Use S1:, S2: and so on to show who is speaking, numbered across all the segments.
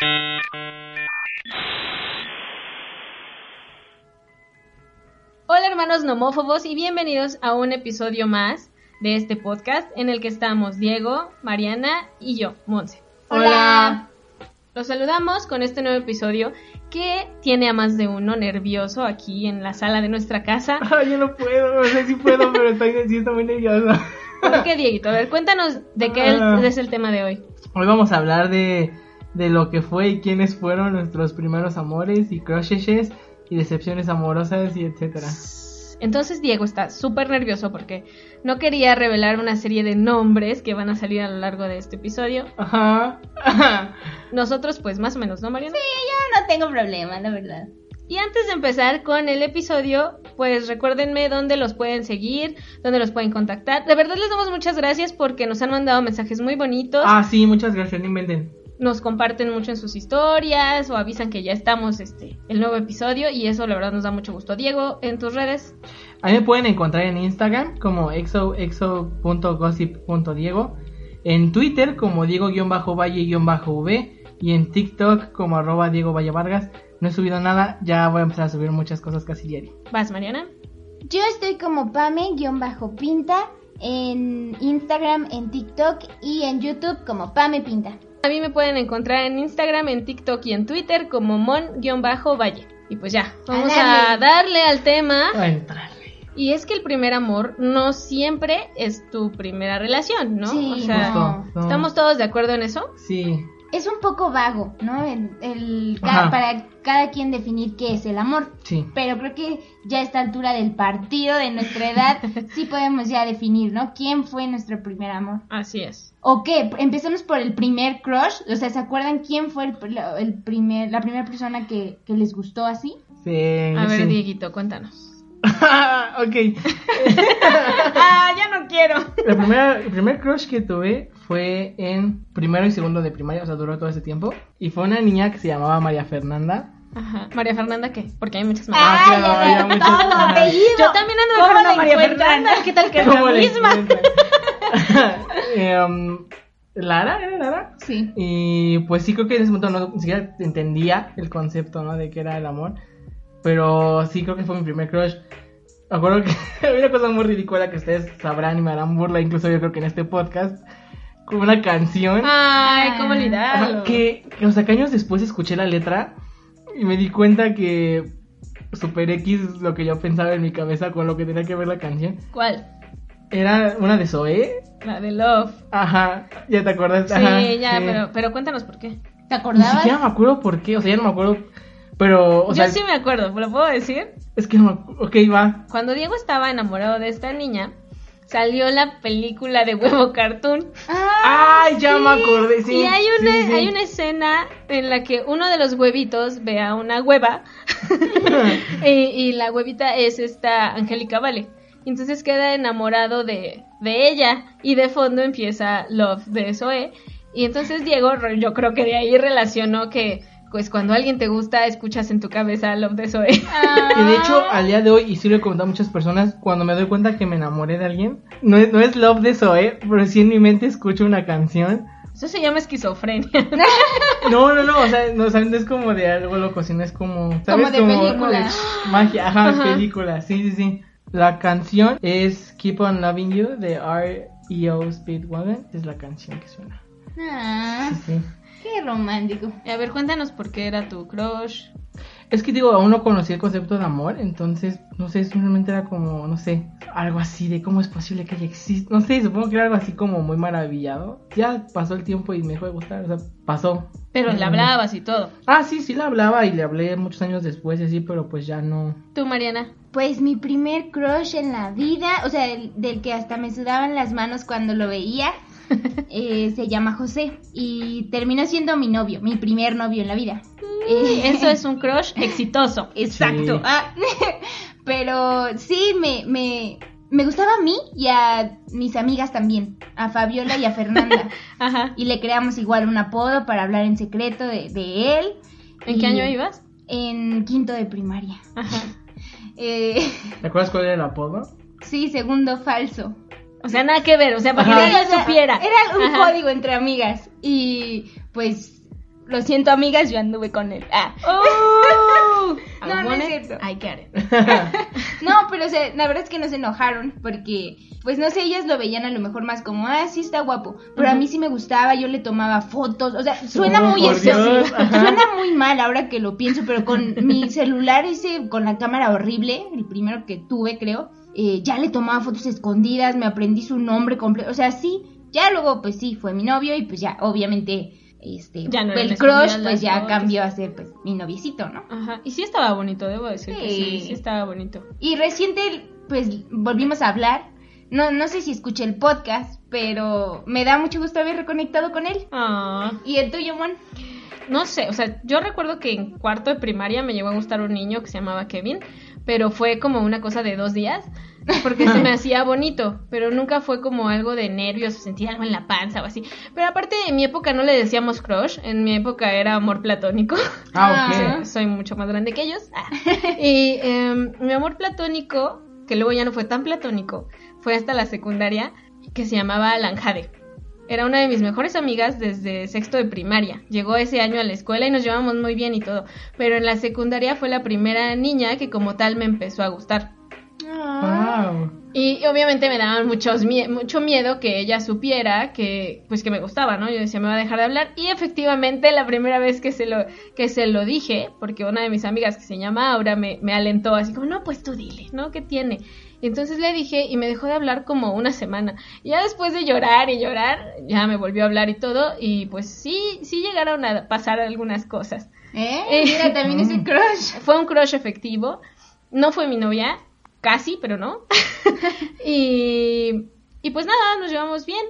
S1: Hola hermanos nomófobos y bienvenidos a un episodio más de este podcast en el que estamos Diego, Mariana y yo, Monse.
S2: Hola.
S1: Los saludamos con este nuevo episodio que tiene a más de uno nervioso aquí en la sala de nuestra casa.
S2: Ay, yo no puedo, no sé si puedo, pero estoy, sí estoy muy nerviosa.
S1: ¿Por qué, Dieguito? A ver, cuéntanos de qué
S2: Ah.
S1: es el tema de hoy.
S2: Hoy vamos a hablar de, de lo que fue y quiénes fueron nuestros primeros amores y crushes y decepciones amorosas y etcétera.
S1: Entonces Diego está súper nervioso porque no quería revelar una serie de nombres que van a salir a lo largo de este episodio.
S2: Ajá. ajá.
S1: Nosotros, pues más o menos, ¿no, Mariana?
S3: No tengo problema, la verdad.
S1: Y antes de empezar con el episodio, pues recuérdenme dónde los pueden seguir, dónde los pueden contactar. De verdad les damos muchas gracias porque nos han mandado mensajes muy bonitos,
S2: Ah, sí, muchas gracias, no inventen.
S1: Nos comparten mucho en sus historias o avisan que ya estamos este el nuevo episodio y eso la verdad nos da mucho gusto. Diego, en tus redes.
S2: A mí me pueden encontrar en Instagram como exo, exo.gossip.diego, en Twitter como Diego-Valle-V y en TikTok como arroba Diego Valle Vargas. No he subido nada, ya voy a empezar a subir muchas cosas casi diario.
S1: Vas, Mariana.
S3: Yo estoy como Pame-Pinta en Instagram, en TikTok y en YouTube como Pame Pinta.
S1: A mí me pueden encontrar en Instagram, en TikTok y en Twitter como mon-valle. Y pues ya, vamos a
S3: darle.
S1: darle al tema.
S2: A entrarle.
S1: Y es que el primer amor no siempre es tu primera relación, ¿no?
S3: Sí,
S1: o sea,
S2: no.
S1: ¿estamos todos de acuerdo en eso?
S2: Sí,
S3: Es un poco vago, ¿no? El, el- para cada quien definir qué es el amor.
S2: sí.
S3: Pero creo que ya a esta altura del partido de nuestra edad sí podemos ya definir, ¿no? ¿Quién fue nuestro primer amor?
S1: Así es.
S3: ¿O qué? Empecemos por el primer crush. O sea, ¿se acuerdan quién fue el, el primer, la primera persona que, que les gustó así?
S2: Sí,
S1: A ver,
S2: sí.
S1: Dieguito, cuéntanos.
S2: ok.
S1: ah, ya no quiero.
S2: La primera, el primer crush que tuve fue en primero y segundo de primaria, o sea, duró todo ese tiempo. Y fue una niña que se llamaba María Fernanda.
S1: Ajá. María Fernanda, ¿qué? Porque hay muchas María.
S2: Ah, claro,
S3: Ay,
S2: había muchas-
S3: todo, apellido.
S1: Yo también ando
S3: ¿Cómo
S1: con una
S3: la
S1: María? Fernanda. ¿Qué tal que es
S2: ¿Cómo
S1: la
S2: la
S1: misma?
S2: Em, Lara, ¿era Lara?
S3: Sí.
S2: Y pues sí creo que en ese momento no ni siquiera entendía el concepto, ¿no? De qué era el amor. Pero sí creo que fue mi primer crush. Me acuerdo que había una cosa muy ridícula que ustedes sabrán y me harán burla, incluso yo creo que en este podcast, con una canción.
S1: Ay, cómo olvidarlo.
S2: que, que, o sea, que años después escuché la letra y me di cuenta que Super X lo que yo pensaba en mi cabeza con lo que tenía que ver la canción.
S1: ¿Cuál?
S2: Era una de Zoé.
S1: La de Love.
S2: Ajá, ya te acuerdas.
S1: Sí,
S2: Ajá,
S1: ya,
S2: sí.
S1: pero pero cuéntanos por qué.
S3: ¿Te
S2: Ni
S3: acordabas?
S2: siquiera me acuerdo por qué, o sea, ya no me acuerdo. Pero, o sea,
S1: Yo sí me acuerdo, ¿lo puedo decir?
S2: es que no me acu- Ok, va.
S1: Cuando Diego estaba enamorado de esta niña, salió la película de Huevo Cartoon.
S2: Ay, ya me acordé, sí.
S1: y hay una,
S2: sí, sí, sí.
S1: hay una escena en la que uno de los huevitos ve a una hueva y, y la huevita es esta Angélica Vale. Y Entonces queda enamorado de, de ella y de fondo empieza Love de Zoe. Y entonces Diego, yo creo que de ahí relacionó que pues cuando alguien te gusta escuchas en tu cabeza Love de Zoe.
S2: Y de hecho, al día de hoy, y sí lo he comentado a muchas personas, cuando me doy cuenta que me enamoré de alguien, no es, no es Love de Zoe, pero sí en mi mente escucho una canción.
S1: Eso se llama esquizofrenia.
S2: No, no, no, o sea, no, o sea, no es como de algo loco, sino es como, ¿sabes?
S3: de película.
S2: de magia, ajá,
S1: Ajá.
S2: película, sí, sí, sí. La canción es Keep on Loving You de R.E.O. Speedwagon, es la canción que suena.
S3: Ah,
S2: Sí, sí.
S3: qué romántico.
S1: A ver, cuéntanos por qué era tu crush.
S2: Es que digo, aún no conocía el concepto de amor, entonces, no sé, simplemente era como, no sé, algo así de cómo es posible que haya exista. No sé, supongo que era algo así como muy maravillado. Ya pasó el tiempo y me dejó de gustar, o sea, pasó.
S1: Pero le hablabas y todo.
S2: Ah, sí, sí le hablaba y le hablé muchos años después y así, pero pues ya no.
S1: Tú, Mariana.
S3: Pues mi primer crush en la vida, o sea, el- del que hasta me sudaban las manos cuando lo veía, Eh, se llama José y terminó siendo mi novio, mi primer novio en la vida. Eh,
S1: Eso es un crush exitoso.
S3: Exacto.
S2: Sí.
S3: Ah, pero sí, me, me, me gustaba a mí y a mis amigas también, a Fabiola y a Fernanda.
S1: Ajá.
S3: y le creamos igual un apodo para hablar en secreto de, de él.
S1: ¿En
S3: Y-
S1: qué año ibas?
S3: En quinto de primaria.
S1: Ajá.
S3: Eh,
S2: ¿Te acuerdas cuál era el apodo?
S3: sí, segundo falso.
S1: O sea, nada que ver, o sea, para
S2: Ajá.
S1: que ella supiera.
S3: Era un
S1: Ajá.
S3: código entre amigas. Y pues, lo siento, amigas, yo anduve con él. Ah.
S1: Oh,
S3: No, no es cierto.
S1: I get it.
S3: No, pero o sea, la verdad es que no se enojaron porque, pues no sé, ellas lo veían a lo mejor más como, ah, sí está guapo. Pero a mí sí me gustaba, yo le tomaba fotos. O sea, suena
S2: Oh,
S3: muy excesivo. Suena muy mal ahora que lo pienso, pero con mi celular ese, con la cámara horrible, el primero que tuve, creo, eh, ya le tomaba fotos escondidas, me aprendí su nombre completo. O sea, sí, ya luego, pues sí, fue mi novio y pues ya, obviamente. Este,
S1: Ya no
S3: el crush pues ya cambió a ser pues mi noviecito, ¿no?
S1: Ajá. Y sí estaba bonito, debo decir que sí,
S3: Sí.
S1: sí estaba bonito.
S3: Y reciente, pues volvimos a hablar. No, no sé si escuché el podcast, pero me da mucho gusto haber reconectado con él.
S1: Ah,
S3: ¿Y el tuyo, Mon?
S1: no sé, o sea, yo recuerdo que en cuarto de primaria me llegó a gustar un niño que se llamaba Kevin, pero fue como una cosa de dos días, porque se me hacía bonito, pero nunca fue como algo de nervios, o sentir algo en la panza o así. Pero aparte, en mi época no le decíamos crush, en mi época era amor platónico.
S2: Ah,
S3: Ah.
S2: ok.
S1: soy mucho más grande que ellos. Ah. Y em, mi amor platónico, que luego ya no fue tan platónico, fue hasta la secundaria, que se llamaba Lanjade. Era una de mis mejores amigas desde sexto de primaria. Llegó ese año a la escuela y nos llevamos muy bien y todo. Pero en la secundaria fue la primera niña que como tal me empezó a gustar.
S2: Wow.
S1: Y obviamente me daban muchos mie- mucho miedo que ella supiera que pues que me gustaba, ¿no? Yo decía, me va a dejar de hablar y efectivamente la primera vez que se lo que se lo dije, porque una de mis amigas que se llama Aura me, me alentó así como, "No, pues tú dile, ¿no? ¿Qué tiene?" Y entonces le dije y me dejó de hablar como una semana. Y ya después de llorar y llorar, ya me volvió a hablar y todo y pues sí sí llegaron a pasar algunas cosas.
S3: ¿Eh?
S1: Eh.
S3: Mira, también es el crush.
S1: Fue un crush efectivo. No fue mi novia, casi, pero no. y, y pues nada, nos llevamos bien.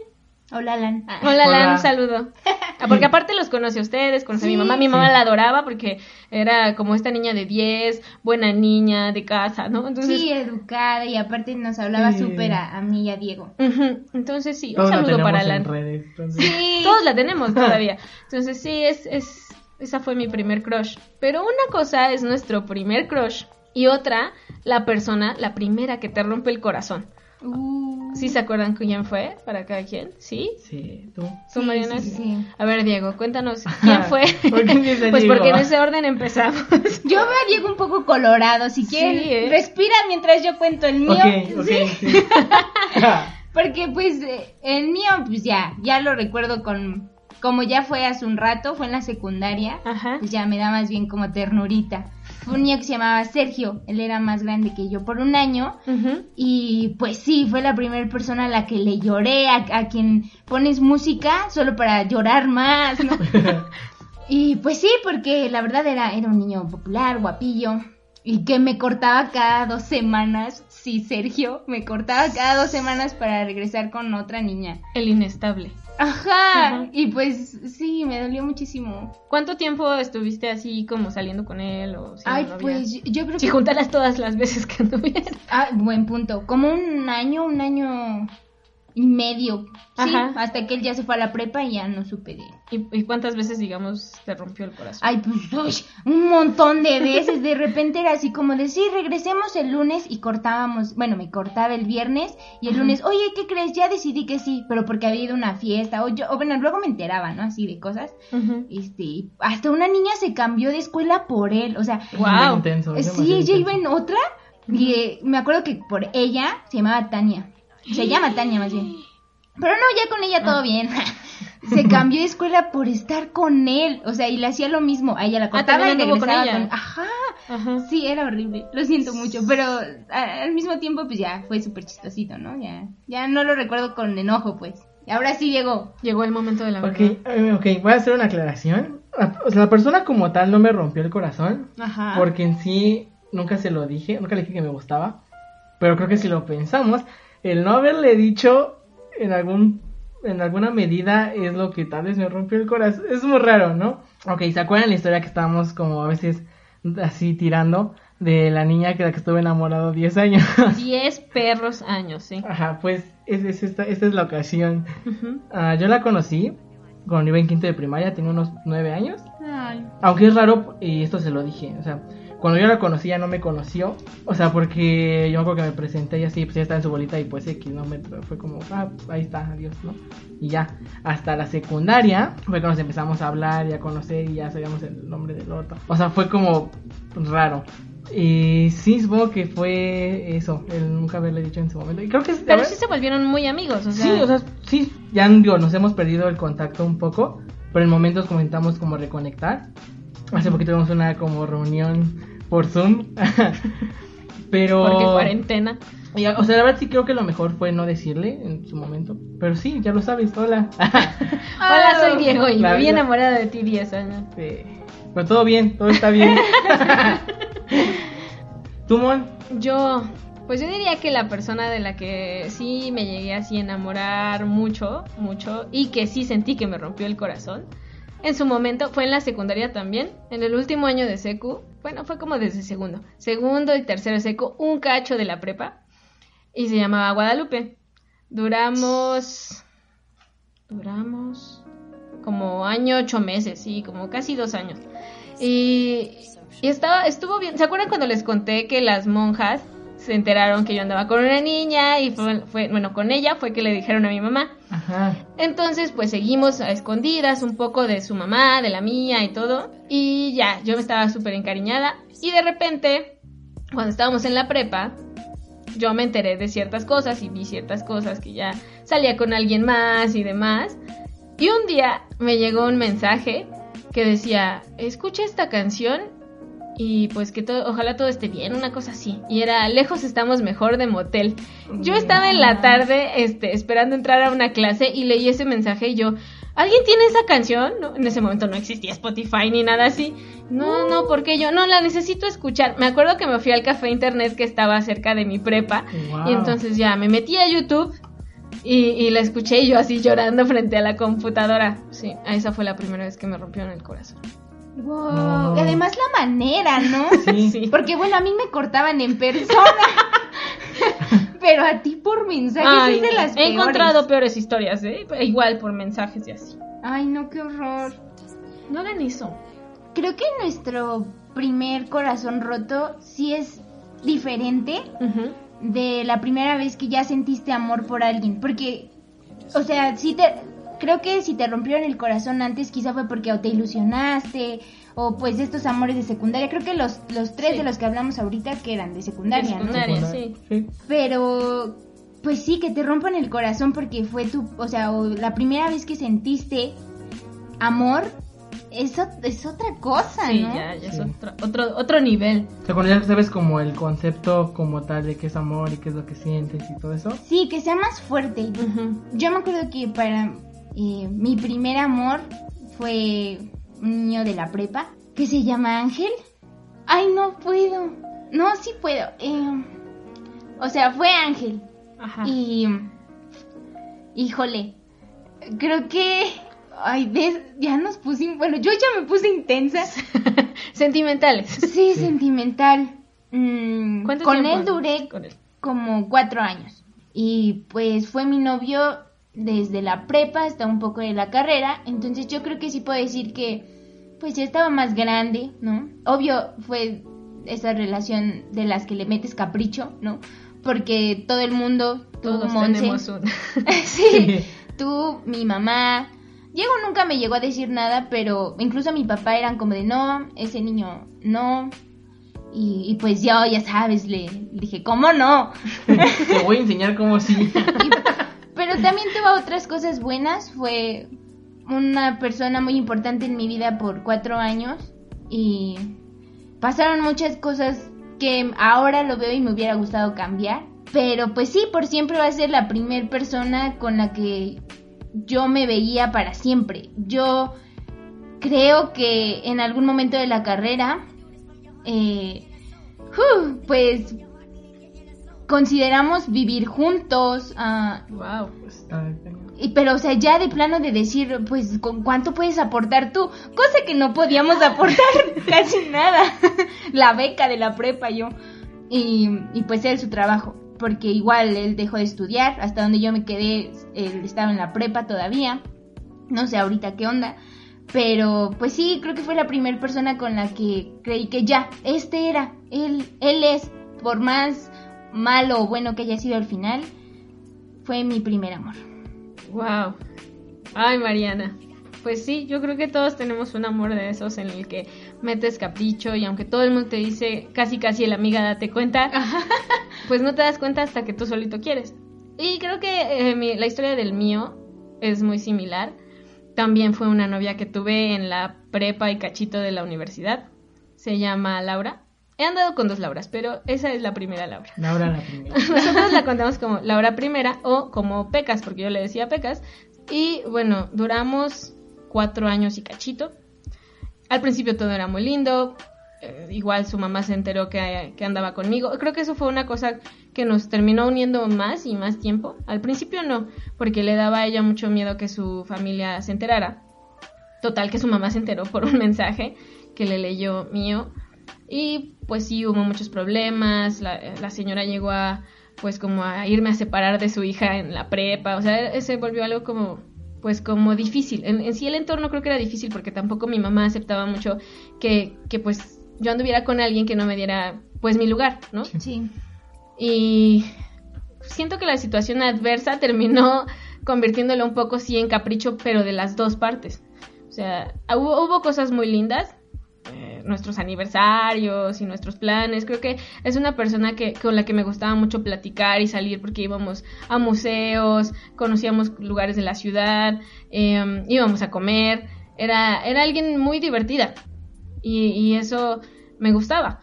S3: Hola, Alan. Ah.
S1: Hola,
S2: Hola.
S1: Lan, un saludo. Ah, Porque aparte los conoce a ustedes, conoce a mi mamá. Mi mamá
S2: sí.
S1: la adoraba porque era como esta niña de 10, buena niña, de casa, ¿no? Entonces,
S3: Sí, educada y aparte nos hablaba
S2: Sí.
S3: súper a, a mí y a Diego.
S1: entonces sí, un
S2: Todos
S1: saludo para
S2: en
S1: Lan.
S2: redes. entonces-
S3: Sí.
S1: Todos la tenemos todavía. Entonces sí, es, es, esa fue mi primer crush. Pero una cosa es nuestro primer crush y otra, la persona, la primera que te rompe el corazón.
S3: Uh.
S1: ¿Sí se acuerdan quién fue para cada quien? ¿Sí?
S2: Sí, tú.
S1: ¿Tú,
S3: Sí, sí, sí.
S1: A ver, Diego, cuéntanos, ¿quién fue?
S2: ¿Por qué
S1: pues
S2: Diego?
S1: porque en ese orden empezamos.
S3: Yo veo a Diego un poco colorado. Si
S1: Sí,
S3: quieren,
S1: ¿eh?
S3: respira mientras yo cuento el mío.
S2: Ok, ok,
S3: Sí.
S2: sí.
S3: Porque pues eh, el mío, pues ya, ya lo recuerdo con, como ya fue hace un rato, fue en la secundaria,
S1: Ajá.
S3: pues ya me da más bien como ternurita. Fue un niño que se llamaba Sergio, él era más grande que yo por un año. Y pues sí, fue la primera persona a la que le lloré, a, a quien pones música solo para llorar más, ¿no? y pues sí, porque la verdad era, era un niño popular, guapillo, y que me cortaba cada dos semanas, sí, Sergio, me cortaba cada dos semanas para regresar con otra niña.
S1: El inestable.
S3: Ajá, y pues sí, me dolió muchísimo.
S1: ¿Cuánto tiempo estuviste así como saliendo con él o siendo
S3: Ay, pues yo creo
S1: Si
S3: que...
S1: juntaras todas las veces que anduvieron.
S3: Ah, buen punto. Como un año, un año y medio. Sí, hasta que él ya se fue a la prepa y ya no supe de él.
S1: ¿Y, y cuántas veces, digamos, te rompió el corazón?
S3: Ay, pues, uy, un montón de veces. De repente era así como de, sí, regresemos el lunes y cortábamos, bueno, me cortaba el viernes y el lunes, oye, ¿qué crees? Ya decidí que sí, pero porque había ido a una fiesta o yo, o bueno, luego me enteraba, ¿no? Así de cosas. Este, hasta una niña se cambió de escuela por él, o sea,
S2: intenso, es
S3: Sí, ella iba en otra y eh, me acuerdo que por ella se llamaba Tania. Se llama Tania más bien. Pero no, ya con ella
S1: Ah.
S3: todo bien. se cambió de escuela por estar con él. O sea, y le hacía lo mismo. A ella la y
S1: Ah, también anduvo con ella.
S3: con... Ajá.
S1: Ajá.
S3: Sí, era horrible. Lo siento mucho. Pero a- al mismo tiempo, pues ya fue súper chistosito, ¿no? Ya, ya no lo recuerdo con enojo, pues. Y ahora sí llegó.
S1: Llegó el momento de la
S2: Ok,
S1: verdad.
S2: eh, ok, voy a hacer una aclaración. La, o sea, la persona como tal no me rompió el corazón,
S3: Ajá.
S2: porque en sí nunca se lo dije, nunca le dije que me gustaba, pero creo que si lo pensamos, el no haberle dicho en algún en alguna medida es lo que tal vez me rompió el corazón. Es muy raro, ¿no? Ok, ¿se acuerdan la historia que estábamos como a veces así tirando? De la niña que la que estuve enamorado 10 años.
S1: 10 perros años, sí.
S2: Ajá, pues es, es esta, esta es la ocasión. Ah, yo la conocí cuando iba en quinto de primaria, tenía unos 9 años.
S3: Ay.
S2: Aunque es raro, y esto se lo dije, o sea, cuando yo la conocí ya no me conoció, o sea, porque yo me acuerdo que me presenté y así, pues ya estaba en su bolita y pues X, ¿no? Me, fue como, ah, ahí está, adiós, ¿no? Y ya, hasta la secundaria fue cuando nos empezamos a hablar y a conocer y ya sabíamos el nombre del otro. O sea, fue como raro. Y sí, supongo que fue eso, el nunca haberle dicho en su momento. Y creo que
S1: Pero sí se volvieron muy amigos, o sea.
S2: Sí, o sea, sí, ya digo, nos hemos perdido el contacto un poco, pero en momentos comentamos como reconectar. Hace poquito tuvimos una como reunión por Zoom. pero
S1: Porque cuarentena.
S2: y, o sea, la verdad sí creo que lo mejor fue no decirle en su momento, pero sí, ya lo sabes, hola.
S1: Hola, soy Diego y me vi enamorada de ti 10 años.
S2: Eh, pero todo bien, todo está bien. ¿Tú, Mon?
S1: Yo, pues yo diría que la persona de la que sí me llegué así a enamorar mucho, mucho, y que sí sentí que me rompió el corazón, en su momento fue en la secundaria también, en el último año de secu, bueno, fue como desde segundo, segundo y tercero de secu, un cacho de la prepa, y se llamaba Guadalupe. Duramos, duramos como año, ocho meses, sí, como casi dos años. Y, y estaba, estuvo bien. ¿Se acuerdan cuando les conté que las monjas se enteraron que yo andaba con una niña y fue, fue- bueno, con ella fue que le dijeron a mi mamá?
S2: Ajá.
S1: Entonces, pues seguimos a escondidas un poco de su mamá, de la mía y todo. Y ya, yo me estaba súper encariñada. Y de repente, cuando estábamos en la prepa, yo me enteré de ciertas cosas y vi ciertas cosas que ya salía con alguien más y demás. Y un día me llegó un mensaje que decía, escucha esta canción y pues que todo, ojalá todo esté bien, una cosa así. Y era Lejos estamos mejor de motel. Yo estaba en la tarde este, esperando entrar a una clase y leí ese mensaje y yo, ¿alguien tiene esa canción? No, en ese momento no existía Spotify ni nada así. No, no, porque yo no la necesito escuchar. Me acuerdo que me fui al café internet que estaba cerca de mi prepa
S2: Wow.
S1: y entonces ya me metí a YouTube y, y la escuché y yo así llorando frente a la computadora. Sí, esa fue la primera vez que me rompieron el corazón.
S3: Wow.
S2: No.
S3: Y además la manera, ¿no?
S2: Sí.
S1: Sí.
S3: Porque bueno, a mí me cortaban en persona. Pero a ti por mensajes
S1: Ay,
S3: es de las
S1: he
S3: peores.
S1: encontrado peores historias, ¿eh? Igual por mensajes y así.
S3: Ay, no, qué horror.
S1: No hagan eso.
S3: Creo que nuestro primer corazón roto sí es diferente de la primera vez que ya sentiste amor por alguien. Porque, o sea, si te. Creo que si te rompieron el corazón antes, quizá fue porque o te ilusionaste, o pues de estos amores de secundaria. Creo que los, los tres
S1: Sí.
S3: de los que hablamos ahorita que eran de secundaria,
S1: De
S3: ¿no?
S1: secundaria. sí.
S2: sí.
S3: Pero, pues sí, que te rompan el corazón porque fue tu, o sea, o la primera vez que sentiste amor, eso es otra cosa,
S1: Sí,
S3: ¿no?
S1: ya, ya es otro, otro, otro nivel.
S2: O sea, cuando ya sabes como el concepto como tal de qué es amor y qué es lo que sientes y todo eso.
S3: Sí, que sea más fuerte. Yo me acuerdo que para eh, mi primer amor fue un niño de la prepa que se llama Ángel. Ay, no puedo. No, sí puedo. Eh, o sea, fue Ángel.
S1: Ajá.
S3: Y. Híjole. Creo que. Ay, ves, ya nos pusimos. Bueno, yo ya me puse intensa.
S1: Sentimentales.
S3: Sí, sentimental. Mm,
S1: ¿Cuánto
S3: con
S1: tiempo?
S3: él duré
S1: Con él.
S3: como cuatro años. Y pues fue mi novio desde la prepa hasta un poco de la carrera. Entonces yo creo que sí puedo decir que pues ya estaba más grande, ¿no? Obvio fue esa relación de las que le metes capricho, ¿no? Porque todo el mundo, tú,
S1: Todos
S3: Monse,
S1: tenemos un...
S3: sí, tú, mi mamá. Diego nunca me llegó a decir nada, pero incluso mi papá eran como de no, ese niño no. Y, y pues yo, ya sabes, le, le dije, ¿cómo no?
S2: Te voy a enseñar cómo sí.
S3: Pero también tuvo otras cosas buenas. Fue una persona muy importante en mi vida por cuatro años. Y pasaron muchas cosas que ahora lo veo y me hubiera gustado cambiar. Pero pues sí, por siempre va a ser la primer persona con la que yo me veía para siempre. Yo creo que en algún momento de la carrera, eh, pues consideramos vivir juntos. ah,
S1: Wow.
S2: Está cañón.
S3: Y, pero, o sea, ya de plano de decir, pues, ¿con cuánto puedes aportar tú? Cosa que no podíamos aportar casi nada. la beca de la prepa, yo. Y, y pues él su trabajo. Porque igual él dejó de estudiar. Hasta donde yo me quedé, él estaba en la prepa todavía. No sé ahorita qué onda. Pero pues sí, creo que fue la primera persona con la que creí que ya, este era, él, él es, por más malo o bueno que haya sido al final, fue mi primer amor.
S1: Wow. Ay, Mariana. Pues sí, yo creo que todos tenemos un amor de esos en el que metes capricho y aunque todo el mundo te dice casi casi la amiga date cuenta, pues no te das cuenta hasta que tú solito quieres. Y creo que eh, mi- la historia del mío es muy similar. También fue una novia que tuve en la prepa y cachito de la universidad. Se llama Laura. He andado con dos Lauras, pero esa es la primera Laura.
S2: Laura la primera.
S1: Nosotros la contamos como Laura primera o como Pecas, porque yo le decía Pecas. Y bueno, duramos cuatro años y cachito. Al principio todo era muy lindo. eh, igual su mamá se enteró que, que andaba conmigo. Creo que eso fue una cosa que nos terminó uniendo más y más tiempo. Al principio no, porque le daba a ella mucho miedo que su familia se enterara. Total, que su mamá se enteró por un mensaje que le leyó mío. Y pues sí, hubo muchos problemas. La, la señora llegó a, pues como a irme a separar de su hija en la prepa. O sea, se volvió algo como, pues como difícil. En, en sí el entorno creo que era difícil porque tampoco mi mamá aceptaba mucho que, que pues yo anduviera con alguien que no me diera pues mi lugar, ¿no?
S3: Sí.
S1: Y siento que la situación adversa terminó convirtiéndolo un poco sí en capricho, pero de las dos partes. O sea, hubo, hubo cosas muy lindas, eh, nuestros aniversarios y nuestros planes. Creo que es una persona que con la que me gustaba mucho platicar y salir porque íbamos a museos, conocíamos lugares de la ciudad, eh, íbamos a comer. Era, era alguien muy divertida y, y eso me gustaba.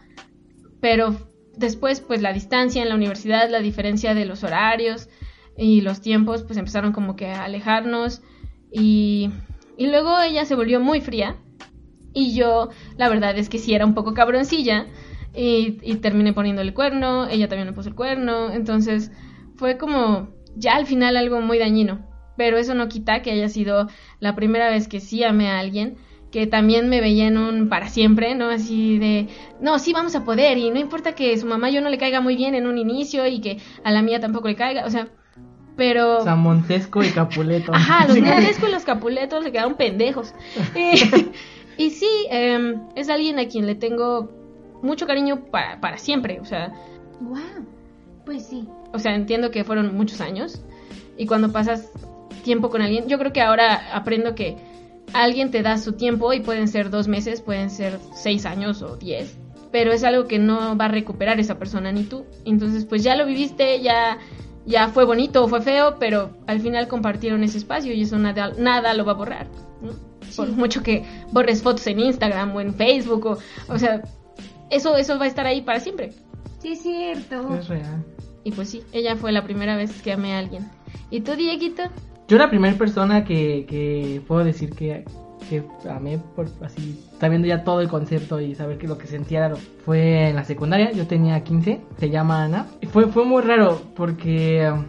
S1: Pero después, pues la distancia en la universidad, la diferencia de los horarios y los tiempos, pues empezaron como que a alejarnos y, y luego ella se volvió muy fría y yo, la verdad es que sí era un poco cabroncilla y, y terminé poniéndole el cuerno, ella también me puso el cuerno, entonces fue como ya al final algo muy dañino, pero eso no quita que haya sido la primera vez que sí amé a alguien que también me veía en un para siempre, ¿no? Así de, no, sí vamos a poder y no importa que su mamá yo no le caiga muy bien en un inicio y que a la mía tampoco le caiga, o sea, pero...
S2: San Montesco y Capuleto.
S1: Ajá, los. Montesco y los Capuletos le quedaron pendejos. Y, y sí, em, es alguien a quien le tengo mucho cariño para, para siempre, o sea,
S3: Wow. Pues sí.
S1: o sea, entiendo que fueron muchos años y cuando pasas tiempo con alguien, yo creo que ahora aprendo que alguien te da su tiempo y pueden ser dos meses, pueden ser seis años o diez, pero es algo que no va a recuperar esa persona ni tú. Entonces, pues ya lo viviste, ya, ya fue bonito o fue feo, pero al final compartieron ese espacio y eso nada, nada lo va a borrar. ¿no? Por mucho que borres fotos en Instagram o en Facebook, o, o sea, eso, eso va a estar ahí para siempre.
S3: Sí, es cierto.
S2: Es real.
S1: Y pues sí, ella fue la primera vez que amé a alguien. ¿Y tú, Dieguito?
S2: Yo la primera persona que, que puedo decir que, que amé por así, sabiendo ya todo el concepto y saber que lo que sentía era- fue en la secundaria. Yo tenía 15, se llama Ana. Y fue, fue muy raro porque um,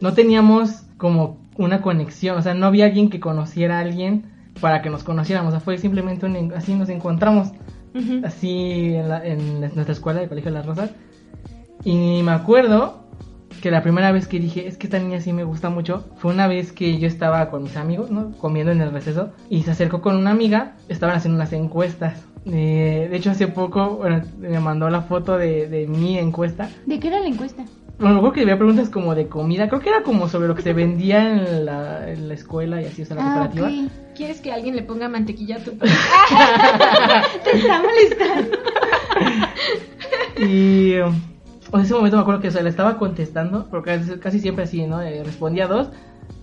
S2: no teníamos como una conexión, o sea, no había alguien que conociera a alguien para que nos conociéramos, o sea, fue simplemente un así nos encontramos, así en, la- en nuestra escuela, el Colegio de las Rosas. Y me acuerdo que la primera vez que dije, es que esta niña sí me gusta mucho, fue una vez que yo estaba con mis amigos, ¿no? Comiendo en el receso, y se acercó con una amiga, estaban haciendo unas encuestas. Eh, de hecho, hace poco bueno, me mandó la foto de, de mi encuesta.
S3: ¿De qué era la encuesta?
S2: Bueno, creo que había preguntas como de comida, creo que era como sobre lo que se vendía en la, en la escuela y así, o sea, la
S3: Ah,
S2: cooperativa.
S3: ok.
S1: ¿Quieres que alguien le ponga mantequilla a tu
S3: Te está molestando.
S2: Y um, en ese momento me acuerdo que o sea, le estaba contestando, porque casi, casi siempre así, ¿no? Eh, respondía dos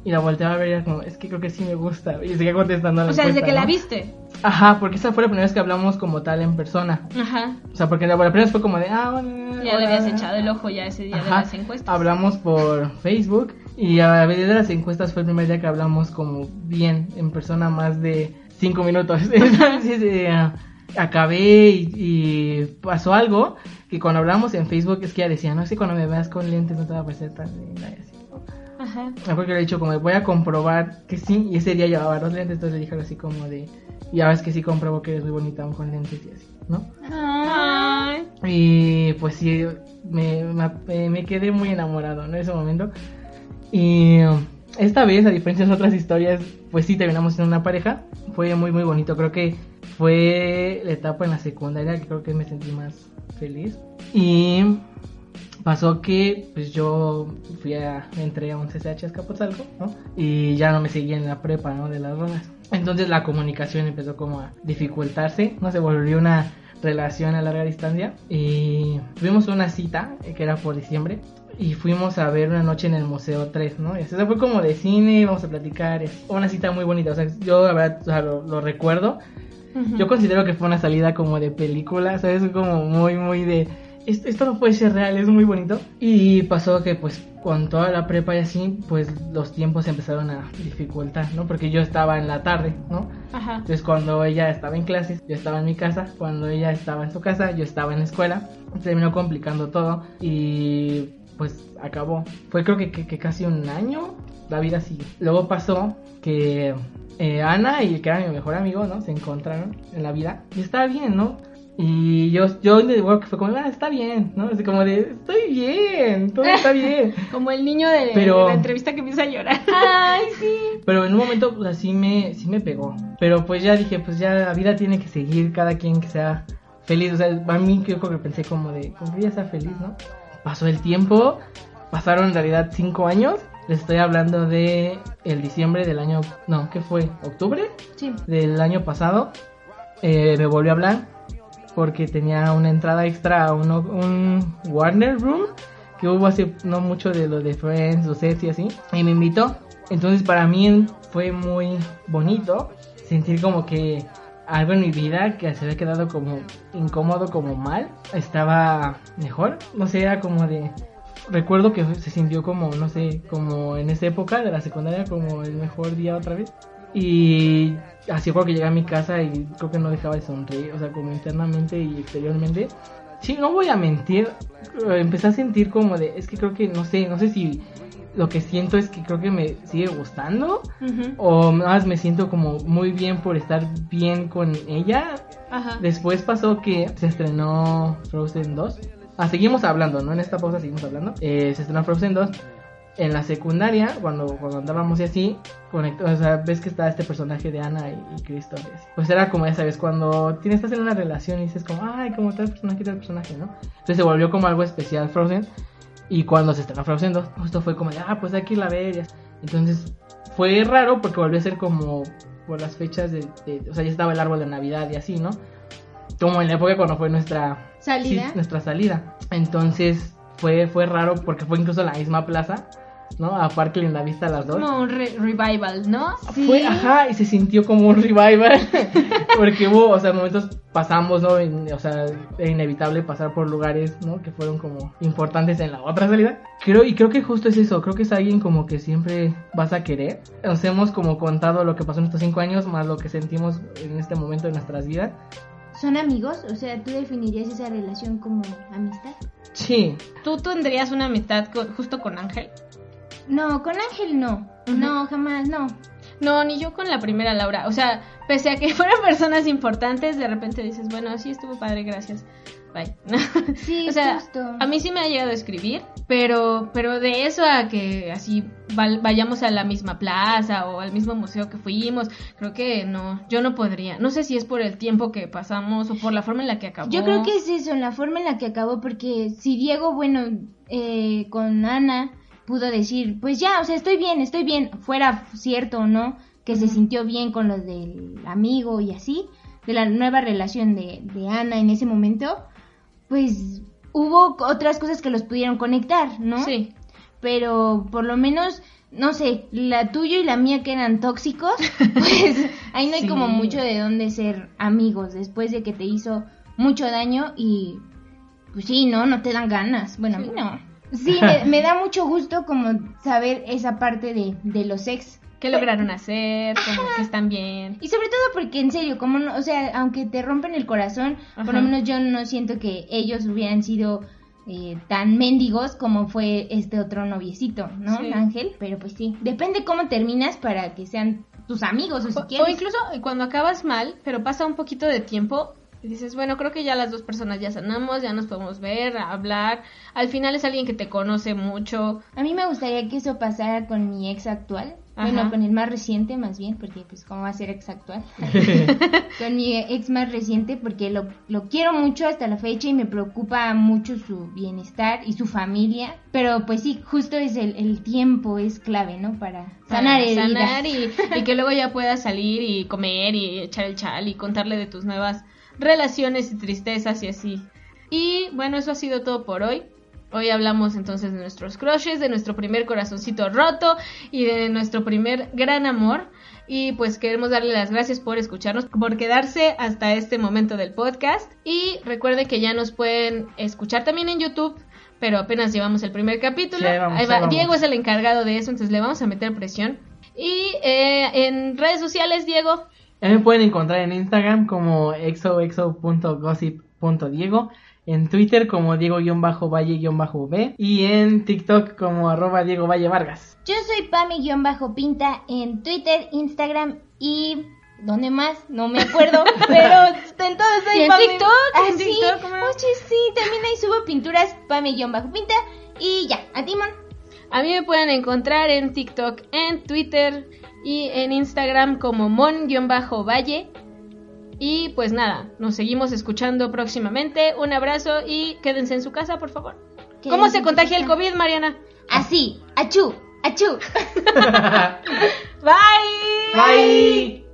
S2: y la volteaba a ver y era como, es que creo que sí me gusta. Y seguía contestando a la
S1: O sea, desde que la viste.
S2: Ajá, porque esa fue la primera vez que hablamos como tal en persona.
S1: Ajá.
S2: O sea, porque la, la primera vez fue como de, ah, bueno.
S1: Ya le
S2: hola".
S1: habías echado el ojo ya ese día de las encuestas.
S2: Hablamos por Facebook y a medida de las encuestas fue el primer día que hablamos como bien en persona más de cinco minutos. Entonces, eh, acabé y, y pasó algo que cuando hablamos en Facebook es que ella decía, no sé, cuando me veas con lentes no te va a parecer tan linda y así.
S1: Ajá.
S2: Me acuerdo que le he dicho como voy a comprobar que sí, y ese día llevaba los lentes, entonces le dije así como de, ya ves que sí compruebo que eres muy bonita aún con lentes y así, ¿no?
S1: Ay.
S2: Y pues sí, me, me, me quedé muy enamorado ¿no? en ese momento. Y esta vez, a diferencia de otras historias, pues sí terminamos siendo una pareja. Fue muy, muy bonito. Creo que fue la etapa en la secundaria que creo que me sentí más feliz. Y pasó que pues yo fui a, entré a un CCH Azcapotzalco, ¿no? Y ya no me seguía en la prepa, ¿no? De las drogas. Entonces la comunicación empezó como a dificultarse, ¿no? Se volvió una relación a larga distancia y tuvimos una cita eh, que era por diciembre y fuimos a ver una noche en el Museo 3, ¿no? Y así, o sea, fue como de cine, vamos a platicar, es una cita muy bonita, o sea, yo la verdad o sea, lo, lo recuerdo, yo considero que fue una salida como de película, ¿sabes? Como muy, muy de... Esto, esto no puede ser real, es muy bonito. Y pasó que pues con toda la prepa y así, pues los tiempos se empezaron a dificultar, ¿no? Porque yo estaba en la tarde, ¿no?
S1: Ajá.
S2: Entonces cuando ella estaba en clases, yo estaba en mi casa. Cuando ella estaba en su casa, yo estaba en la escuela. Se terminó complicando todo y pues acabó. Fue creo que, que- que casi un año. La vida sigue. Luego pasó que eh, Ana y el que era mi mejor amigo, ¿no? Se encontraron en la vida. Y estaba bien, ¿no? Y yo, yo digo que fue como, ah, está bien, ¿no? Así como de, estoy bien, todo está bien.
S1: Como el niño de,
S2: Pero-
S1: de la entrevista que empieza a llorar.
S3: Ay, sí.
S2: Pero en un momento, pues así me, sí me pegó. Pero pues ya dije, pues ya la vida tiene que seguir, cada quien que sea feliz. O sea, a mí creo que pensé como de, como que ella sea feliz, ¿no? Pasó el tiempo, pasaron en realidad cinco años. Les estoy hablando de el diciembre del año, no, ¿qué fue? ¿Octubre?
S1: Sí.
S2: Del año pasado. Eh, me volvió a hablar porque tenía una entrada extra a uno- un Warner Room que hubo hace no mucho de lo de Friends, los sets y así, y me invitó. Entonces para mí fue muy bonito sentir como que algo en mi vida que se había quedado como incómodo, como mal, estaba mejor. No sé, era como de... Recuerdo que se sintió como, no sé, como en esa época de la secundaria, como el mejor día otra vez. Y así fue que llegué a mi casa y creo que no dejaba de sonreír, o sea, como internamente y exteriormente. Sí, no voy a mentir, eh, empecé a sentir como de, es que creo que, no sé, no sé si lo que siento es que creo que me sigue gustando
S1: Ujú.
S2: o más me siento como muy bien por estar bien con ella.
S1: Ajá.
S2: Después pasó que se estrenó Frozen 2. Ah, seguimos hablando, ¿no? En esta pausa seguimos hablando. Eh, se estrenó Frozen 2. En la secundaria, cuando, cuando andábamos y así, conectó, o sea, ves que está este personaje de Ana y, y Cristo. Pues era como, ya sabes, cuando tienes, estás en una relación y dices como, ay, como tal personaje, tal personaje, ¿no? Entonces se volvió como algo especial Frozen. Y cuando se estrenó Frozen 2, justo fue como de, ah, pues hay que irla a ver. Entonces fue raro porque volvió a ser como por las fechas de, de- o sea, ya estaba el árbol de Navidad y así, ¿no? Como en la época cuando fue nuestra
S3: Salida.
S2: sí, nuestra salida. Entonces fue fue raro porque fue incluso en la misma plaza, ¿no? A Parque Linda Vista las dos.
S1: Como un re- revival, ¿no?
S2: Fue, ajá, y se sintió como un revival. porque hubo, o sea, momentos pasamos, ¿no? En- o sea, era inevitable pasar por lugares, ¿no? Que fueron como importantes en la otra salida. Creo, y creo que justo es eso, creo que es alguien como que siempre vas a querer. Nos hemos como contado lo que pasó en estos cinco años, más lo que sentimos en este momento de nuestras vidas.
S3: ¿Son amigos? O sea, ¿tú definirías esa relación como amistad?
S2: Sí,
S1: ¿Tú tendrías una amistad con- justo con Ángel?
S3: No, con Ángel no. No, jamás, no.
S1: No, ni yo con la primera Laura. O sea, pese a que fueran personas importantes, de repente dices, bueno, sí estuvo padre, gracias. Bye.
S3: Sí,
S1: o sea,
S3: justo.
S1: a mí sí me ha llegado a escribir, pero, pero de eso a que así vayamos a la misma plaza o al mismo museo que fuimos, creo que no, yo no podría. No sé si es por el tiempo que pasamos o por la forma en la que acabó.
S3: Yo creo que es eso, en la forma en la que acabó, porque si Diego, bueno, eh, con Ana pudo decir, pues ya, o sea, estoy bien, estoy bien, fuera cierto o no, que se sintió bien con los del amigo y así, de la nueva relación de, de Ana en ese momento, pues hubo otras cosas que los pudieron conectar, ¿no?
S1: Sí.
S3: pero por lo menos, no sé, la tuya y la mía que eran tóxicos, pues ahí no hay
S2: Sí.
S3: como mucho de dónde ser amigos después de que te hizo mucho daño y pues sí, no, no te dan ganas. Bueno, a mí no. Sí, me, me da mucho gusto como saber esa parte de, de los ex.
S1: ¿Qué lograron hacer? Como que están bien.
S3: Y sobre todo porque en serio, como no, o sea, aunque te rompen el corazón, por lo menos yo no siento que ellos hubieran sido eh, tan mendigos como fue este otro noviecito, ¿no?
S1: Sí.
S3: Ángel, pero pues sí, depende cómo terminas para que sean tus amigos o si
S1: O,
S3: quieres.
S1: o incluso cuando acabas mal, pero pasa un poquito de tiempo y dices, bueno, creo que ya las dos personas ya sanamos, ya nos podemos ver, hablar. Al final es alguien que te conoce mucho.
S3: A mí me gustaría que eso pasara con mi ex actual.
S1: Ajá.
S3: Bueno, con el más reciente más bien, porque pues cómo va a ser ex actual. con mi ex más reciente porque lo, lo quiero mucho hasta la fecha y me preocupa mucho su bienestar y su familia. Pero pues sí, justo es el, el tiempo, es clave, ¿no? Para sanar
S1: para sanar y, y que luego ya puedas salir y comer y echar el chal y contarle de tus nuevas relaciones y tristezas y así. Y bueno, eso ha sido todo por hoy. Hoy hablamos entonces de nuestros crushes, de nuestro primer corazoncito roto y de nuestro primer gran amor. Y pues queremos darle las gracias por escucharnos, por quedarse hasta este momento del podcast. Y recuerden que ya nos pueden escuchar también en YouTube, pero apenas llevamos el primer capítulo.
S2: Sí, ahí vamos,
S1: Ahí va.
S2: ahí vamos.
S1: Diego es el encargado de eso, entonces le vamos a meter presión. Y eh, en redes sociales, Diego.
S2: Me pueden encontrar en Instagram como exoexo.gossip.diego, en Twitter como Diego-Valle-B y en TikTok como arroba Diego Valle Vargas.
S3: Yo soy Pami-Pinta en Twitter, Instagram y... ¿Dónde más? No me acuerdo, pero en todos soy
S1: en
S3: Pami-
S1: TikTok,
S3: Ah,
S1: en
S3: sí.
S1: TikTok.
S3: Oye, sí, también ahí subo pinturas Pami-Pinta y ya, a Timon.
S1: A mí me pueden encontrar en TikTok, en Twitter y en Instagram como mon-valle. Y pues nada, nos seguimos escuchando próximamente. Un abrazo y quédense en su casa, por favor. ¿Cómo se contagia el. COVID, Mariana?
S3: Así, achú, achú.
S1: Bye.
S2: Bye.